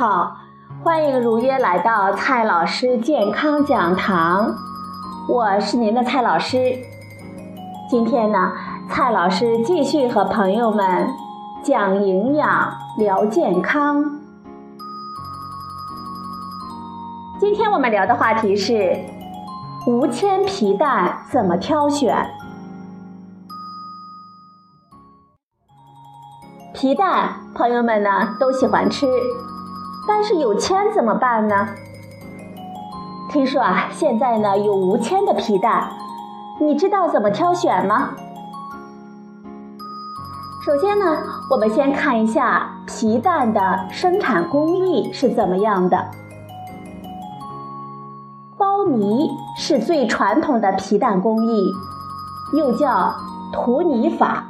好，欢迎如约来到蔡老师健康讲堂，我是您的蔡老师。今天呢，蔡老师继续和朋友们讲营养、聊健康。今天我们聊的话题是无铅皮蛋怎么挑选？皮蛋，朋友们呢都喜欢吃，但是有铅怎么办呢？听说啊，现在呢有无铅的皮蛋，你知道怎么挑选吗？首先呢，我们先看一下皮蛋的生产工艺是怎么样的。包泥是最传统的皮蛋工艺，又叫涂泥法。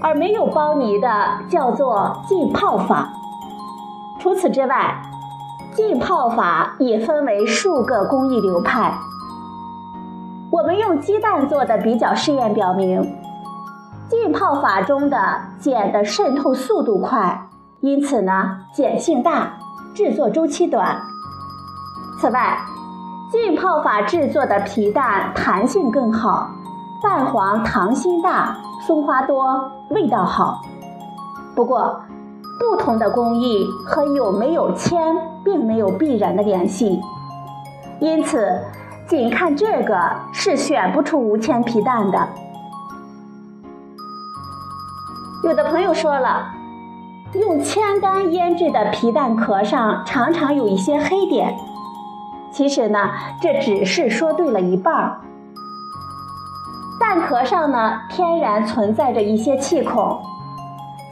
而没有包泥的叫做浸泡法。除此之外，浸泡法也分为数个工艺流派。我们用鸡蛋做的比较试验表明，浸泡法中的碱的渗透速度快，因此呢碱性大，制作周期短。此外，浸泡法制作的皮蛋弹性更好，蛋黄糖心大。松花多，味道好。不过，不同的工艺和有没有铅并没有必然的联系，因此，仅看这个是选不出无铅皮蛋的。有的朋友说了，用铅丹腌制的皮蛋壳上常常有一些黑点，其实呢，这只是说对了一半儿。蛋壳上呢，天然存在着一些气孔，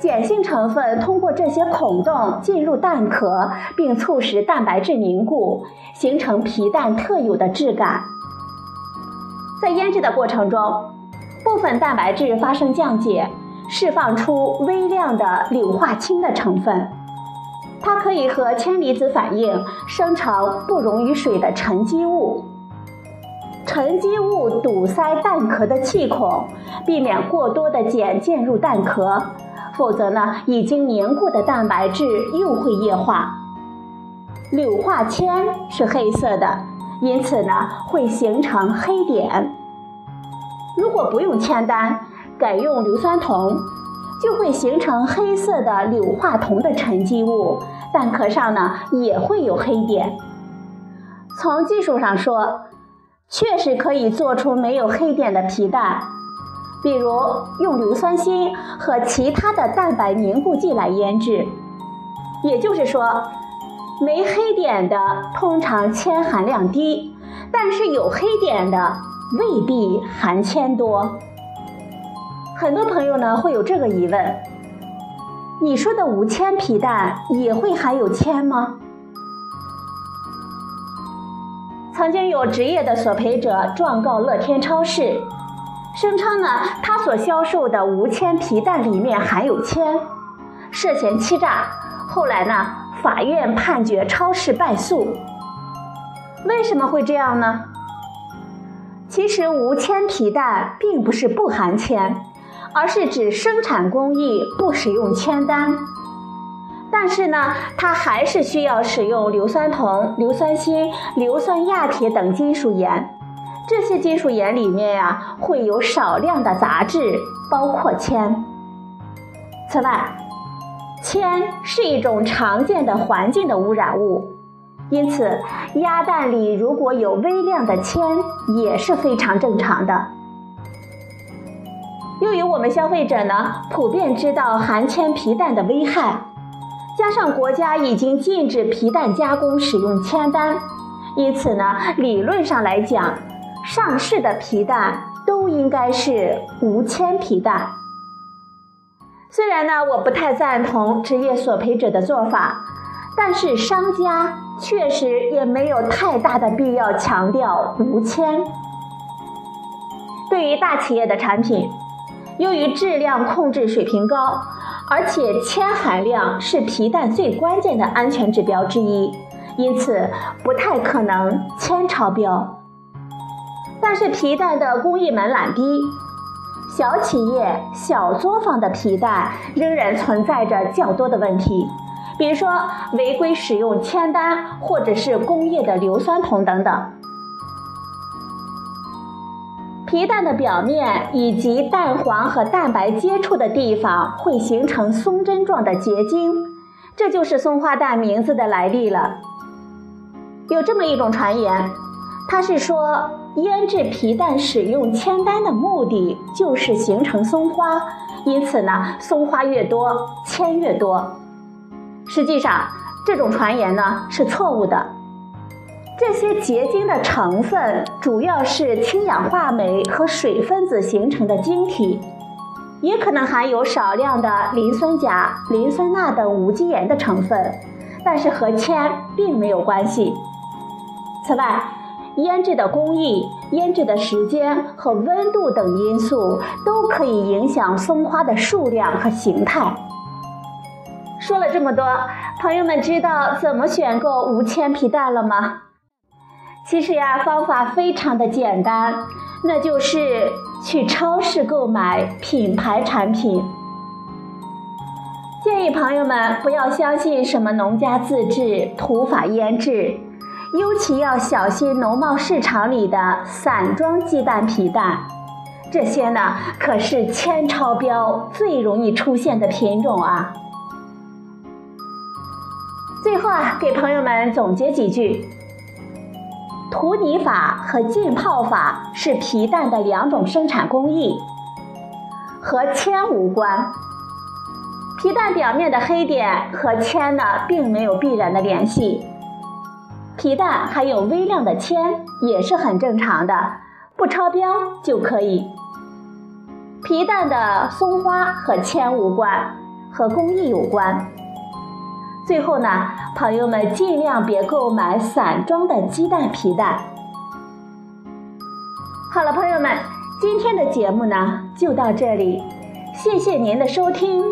碱性成分通过这些孔洞进入蛋壳，并促使蛋白质凝固，形成皮蛋特有的质感。在腌制的过程中，部分蛋白质发生降解，释放出微量的硫化氢的成分，它可以和铅离子反应，生成不溶于水的沉积物。沉积物堵塞蛋壳的气孔，避免过多的碱进入蛋壳，否则呢，已经凝固的蛋白质又会液化。硫化铅是黑色的，因此呢，会形成黑点。如果不用铅丹，改用硫酸铜，就会形成黑色的硫化铜的沉积物，蛋壳上呢也会有黑点。从技术上说，确实可以做出没有黑点的皮蛋，比如用硫酸锌和其他的蛋白凝固剂来腌制。也就是说，没黑点的通常铅含量低，但是有黑点的未必含铅多。很多朋友呢会有这个疑问：你说的无铅皮蛋也会含有铅吗？曾经有职业的索赔者状告乐天超市，声称呢他所销售的无铅皮蛋里面含有铅，涉嫌欺诈。后来呢，法院判决超市败诉。为什么会这样呢？其实无铅皮蛋并不是不含铅，而是指生产工艺不使用铅丹。但是呢，它还是需要使用硫酸铜、硫酸锌、硫酸亚铁等金属盐。这些金属盐里面呀，会有少量的杂质，包括铅。此外，铅是一种常见的环境的污染物，因此鸭蛋里如果有微量的铅也是非常正常的。由于我们消费者呢，普遍知道含铅皮蛋的危害。加上国家已经禁止皮蛋加工使用铅丹，因此呢，理论上来讲，上市的皮蛋都应该是无铅皮蛋。虽然呢，我不太赞同职业索赔者的做法，但是商家确实也没有太大的必要强调无铅。对于大企业的产品，由于质量控制水平高。而且铅含量是皮蛋最关键的安全指标之一，因此不太可能铅超标。但是皮蛋的工艺门槛低，小企业小作坊的皮蛋仍然存在着较多的问题，比如说违规使用铅丹，或者是工业的硫酸铜等等。皮蛋的表面以及蛋黄和蛋白接触的地方会形成松针状的结晶，这就是松花蛋名字的来历了。有这么一种传言，他是说腌制皮蛋使用铅丹的目的就是形成松花，因此呢，松花越多，铅越多。实际上，这种传言呢是错误的。这些结晶的成分主要是氢氧化镁和水分子形成的晶体，也可能含有少量的磷酸钾、磷酸钠等无机盐的成分，但是和铅并没有关系。此外，腌制的工艺、腌制的时间和温度等因素都可以影响松花的数量和形态。说了这么多，朋友们知道怎么选购无铅皮蛋了吗？其实呀，方法非常的简单，那就是去超市购买品牌产品。建议朋友们不要相信什么农家自制、土法腌制，尤其要小心农贸市场里的散装鸡蛋皮蛋，这些呢可是铅超标最容易出现的品种啊。最后啊，给朋友们总结几句。涂泥法和浸泡法是皮蛋的两种生产工艺，和铅无关。皮蛋表面的黑点和铅呢，并没有必然的联系。皮蛋含有微量的铅也是很正常的，不超标就可以。皮蛋的松花和铅无关，和工艺有关。最后呢，朋友们尽量别购买散装的鸡蛋皮蛋。好了，朋友们，今天的节目呢就到这里，谢谢您的收听，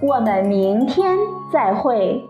我们明天再会。